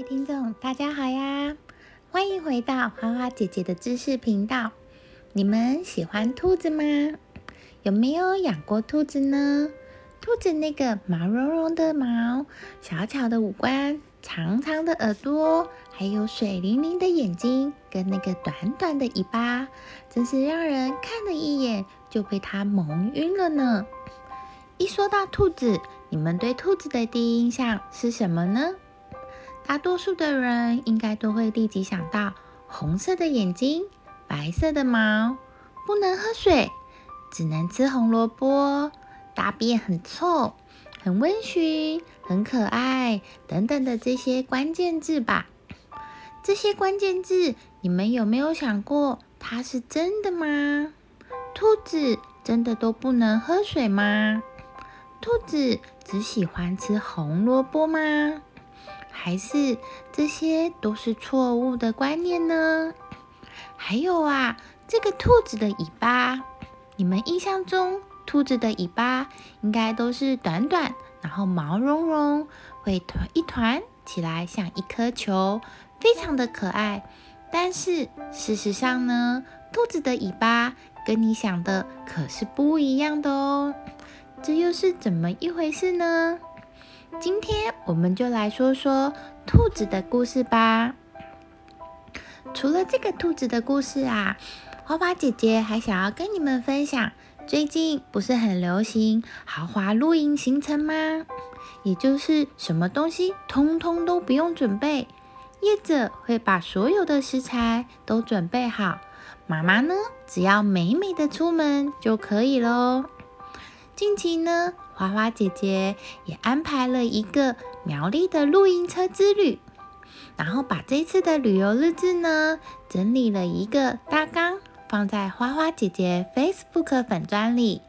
位听众，大家好呀！欢迎回到花花姐姐的知识频道。你们喜欢兔子吗？有没有养过兔子呢？兔子那个毛茸茸的毛，小巧的五官，长长的耳朵，还有水灵灵的眼睛，跟那个短短的尾巴，真是让人看了一眼就被它萌晕了呢。一说到兔子，你们对兔子的第一印象是什么呢？大多数的人应该都会立即想到红色的眼睛、白色的毛、不能喝水、只能吃红萝卜、大便很臭、很温驯、很可爱等等的这些关键字吧。这些关键字，你们有没有想过它是真的吗？兔子真的都不能喝水吗？兔子只喜欢吃红萝卜吗？还是这些都是错误的观念呢？还有啊，这个兔子的尾巴，你们印象中兔子的尾巴应该都是短短，然后毛茸茸，会团一团起来，像一颗球，非常的可爱。但是事实上呢，兔子的尾巴跟你想的可是不一样的哦。这又是怎么一回事呢？今天我们就来说说兔子的故事吧。除了这个兔子的故事啊，花花姐姐还想要跟你们分享，最近不是很流行豪华露营行程吗？也就是什么东西通通都不用准备，业者会把所有的食材都准备好，妈妈呢只要美美的出门就可以喽。近期呢，花花姐姐也安排了一个苗栗的露营车之旅，然后把这次的旅游日志呢整理了一个大纲，放在花花姐姐 Facebook 粉专里，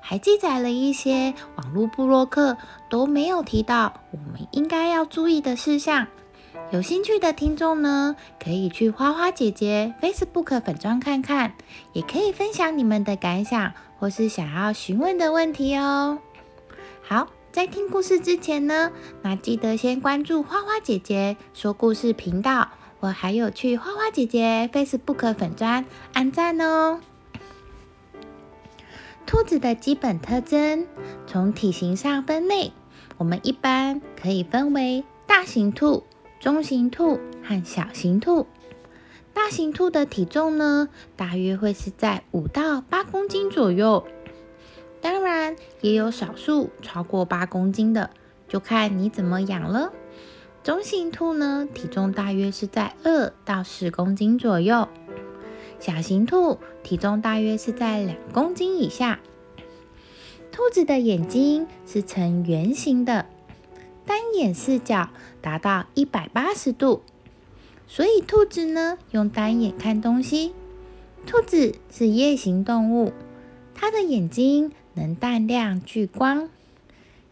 还记载了一些网络部落客都没有提到我们应该要注意的事项。有兴趣的听众呢，可以去花花姐姐 Facebook 粉专看看，也可以分享你们的感想。或是想要询问的问题哦。好，在听故事之前呢，那记得先关注花花姐姐说故事频道，我还有去花花姐姐 Facebook 粉专按赞哦。兔子的基本特征，从体型上分类，我们一般可以分为大型兔、中型兔和小型兔。大型兔的体重呢，大约会是在五到八公斤左右。当然，也有少数超过八公斤的，就看你怎么养了。中型兔呢，体重大约是在二到十公斤左右。小型兔体重大约是在两公斤以下。兔子的眼睛是呈圆形的，单眼视角达到一百八十度。所以，兔子呢用单眼看东西。兔子是夜行动物，它的眼睛能淡亮聚光，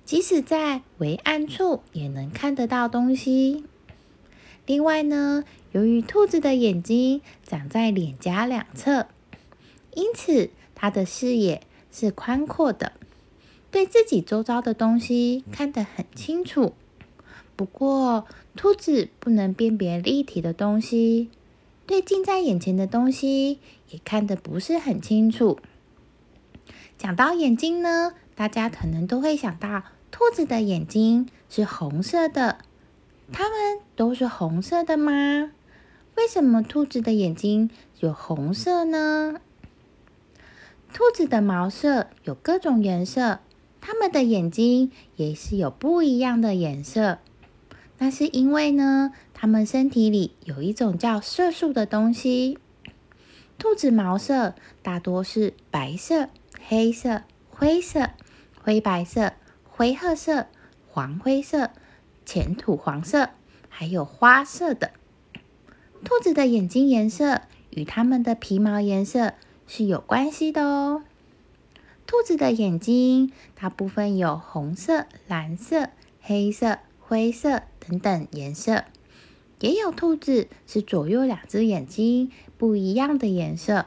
即使在微暗处也能看得到东西。另外呢，由于兔子的眼睛长在脸颊两侧，因此它的视野是宽阔的，对自己周遭的东西看得很清楚。不过，兔子不能辨别立体的东西，对近在眼前的东西也看得不是很清楚。讲到眼睛呢，大家可能都会想到兔子的眼睛是红色的。它们都是红色的吗？为什么兔子的眼睛有红色呢？兔子的毛色有各种颜色，它们的眼睛也是有不一样的颜色。那是因为呢，它们身体里有一种叫色素的东西。兔子毛色大多是白色、黑色、灰色、灰白色、灰褐色、黄灰色、浅土黄色，还有花色的。兔子的眼睛颜色与它们的皮毛颜色是有关系的哦。兔子的眼睛大部分有红色、蓝色、黑色。灰色等等颜色，也有兔子是左右两只眼睛不一样的颜色。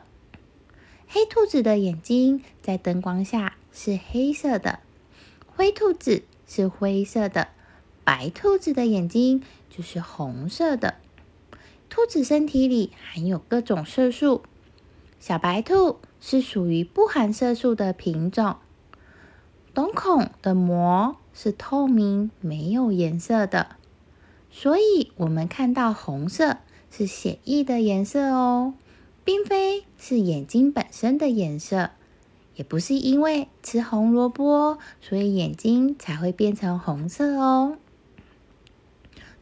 黑兔子的眼睛在灯光下是黑色的，灰兔子是灰色的，白兔子的眼睛就是红色的。兔子身体里含有各种色素，小白兔是属于不含色素的品种。瞳孔的膜是透明、没有颜色的，所以我们看到红色是显意的颜色哦，并非是眼睛本身的颜色，也不是因为吃红萝卜，所以眼睛才会变成红色哦。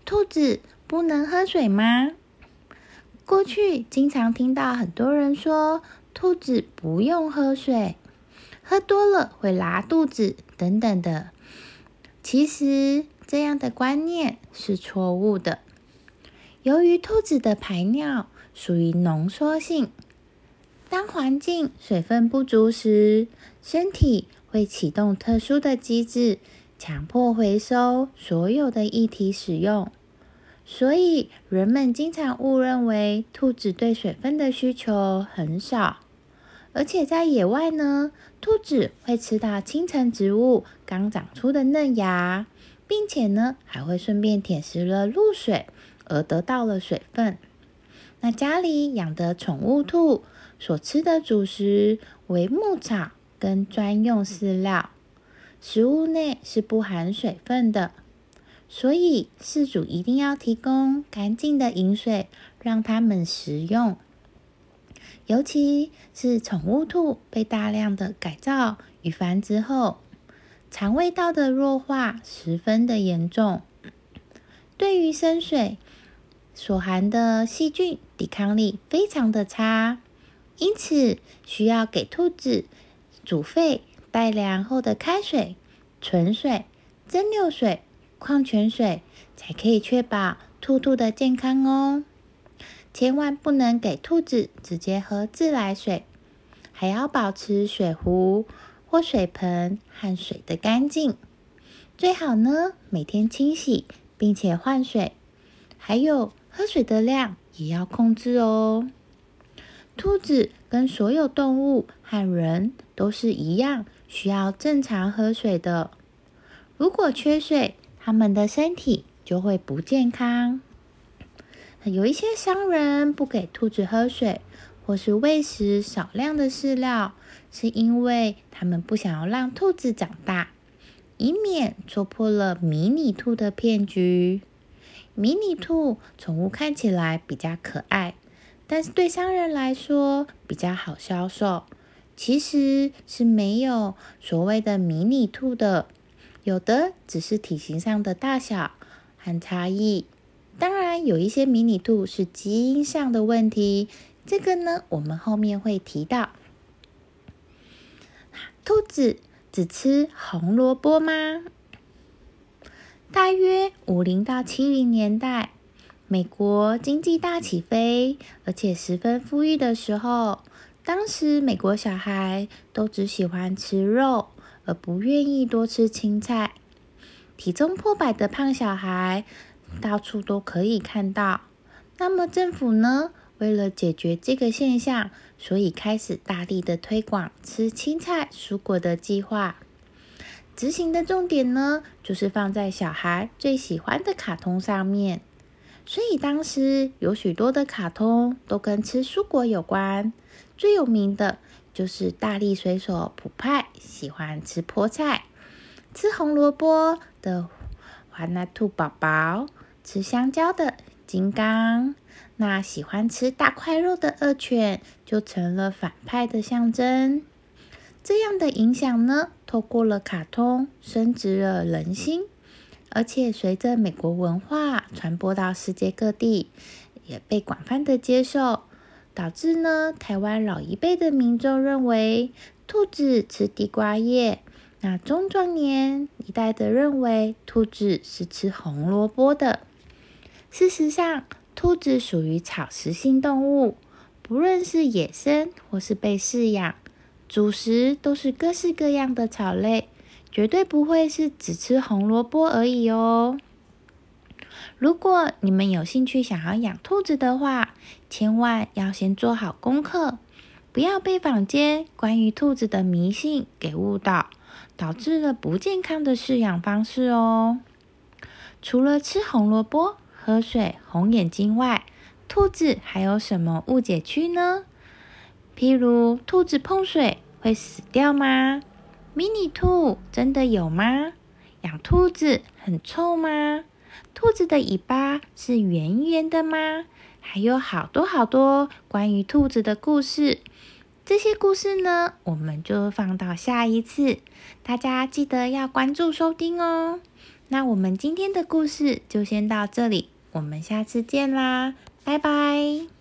兔子不能喝水吗？过去经常听到很多人说，兔子不用喝水，喝多了会拉肚子等等的。其实这样的观念是错误的。由于兔子的排尿属于浓缩性，当环境水分不足时，身体会启动特殊的机制，强迫回收所有的液体使用。所以，人们经常误认为兔子对水分的需求很少，而且在野外呢，兔子会吃到清晨植物刚长出的嫩芽，并且呢，还会顺便舔食了露水，而得到了水分。那家里养的宠物兔所吃的主食为牧草跟专用饲料，食物内是不含水分的。所以，饲主一定要提供干净的饮水，让它们食用。尤其是宠物兔被大量的改造与繁殖后，肠胃道的弱化十分的严重，对于生水所含的细菌抵抗力非常的差，因此需要给兔子煮沸待凉后的开水、纯水、蒸馏水。矿泉水才可以确保兔兔的健康哦。千万不能给兔子直接喝自来水，还要保持水壶或水盆和水的干净。最好呢，每天清洗并且换水，还有喝水的量也要控制哦。兔子跟所有动物和人都是一样，需要正常喝水的。如果缺水，它们的身体就会不健康。有一些商人不给兔子喝水，或是喂食少量的饲料，是因为他们不想要让兔子长大，以免戳破了迷你兔的骗局。迷你兔宠物看起来比较可爱，但是对商人来说比较好销售，其实是没有所谓的迷你兔的。有的只是体型上的大小和差异，当然有一些迷你兔是基因上的问题，这个呢我们后面会提到。兔子只吃红萝卜吗？大约五零到七零年代，美国经济大起飞，而且十分富裕的时候，当时美国小孩都只喜欢吃肉。而不愿意多吃青菜，体重破百的胖小孩到处都可以看到。那么政府呢？为了解决这个现象，所以开始大力的推广吃青菜、蔬果的计划。执行的重点呢，就是放在小孩最喜欢的卡通上面。所以当时有许多的卡通都跟吃蔬果有关，最有名的。就是大力水手普派喜欢吃菠菜，吃红萝卜的华纳兔宝宝，吃香蕉的金刚，那喜欢吃大块肉的恶犬就成了反派的象征。这样的影响呢，透过了卡通，升值了人心，而且随着美国文化传播到世界各地，也被广泛的接受。导致呢，台湾老一辈的民众认为兔子吃地瓜叶，那中壮年一代的认为兔子是吃红萝卜的。事实上，兔子属于草食性动物，不论是野生或是被饲养，主食都是各式各样的草类，绝对不会是只吃红萝卜而已哦。如果你们有兴趣想要养兔子的话，千万要先做好功课，不要被坊间关于兔子的迷信给误导，导致了不健康的饲养方式哦。除了吃红萝卜、喝水、红眼睛外，兔子还有什么误解区呢？譬如，兔子碰水会死掉吗？迷你兔真的有吗？养兔子很臭吗？兔子的尾巴是圆圆的吗？还有好多好多关于兔子的故事。这些故事呢，我们就放到下一次，大家记得要关注收听哦。那我们今天的故事就先到这里，我们下次见啦，拜拜。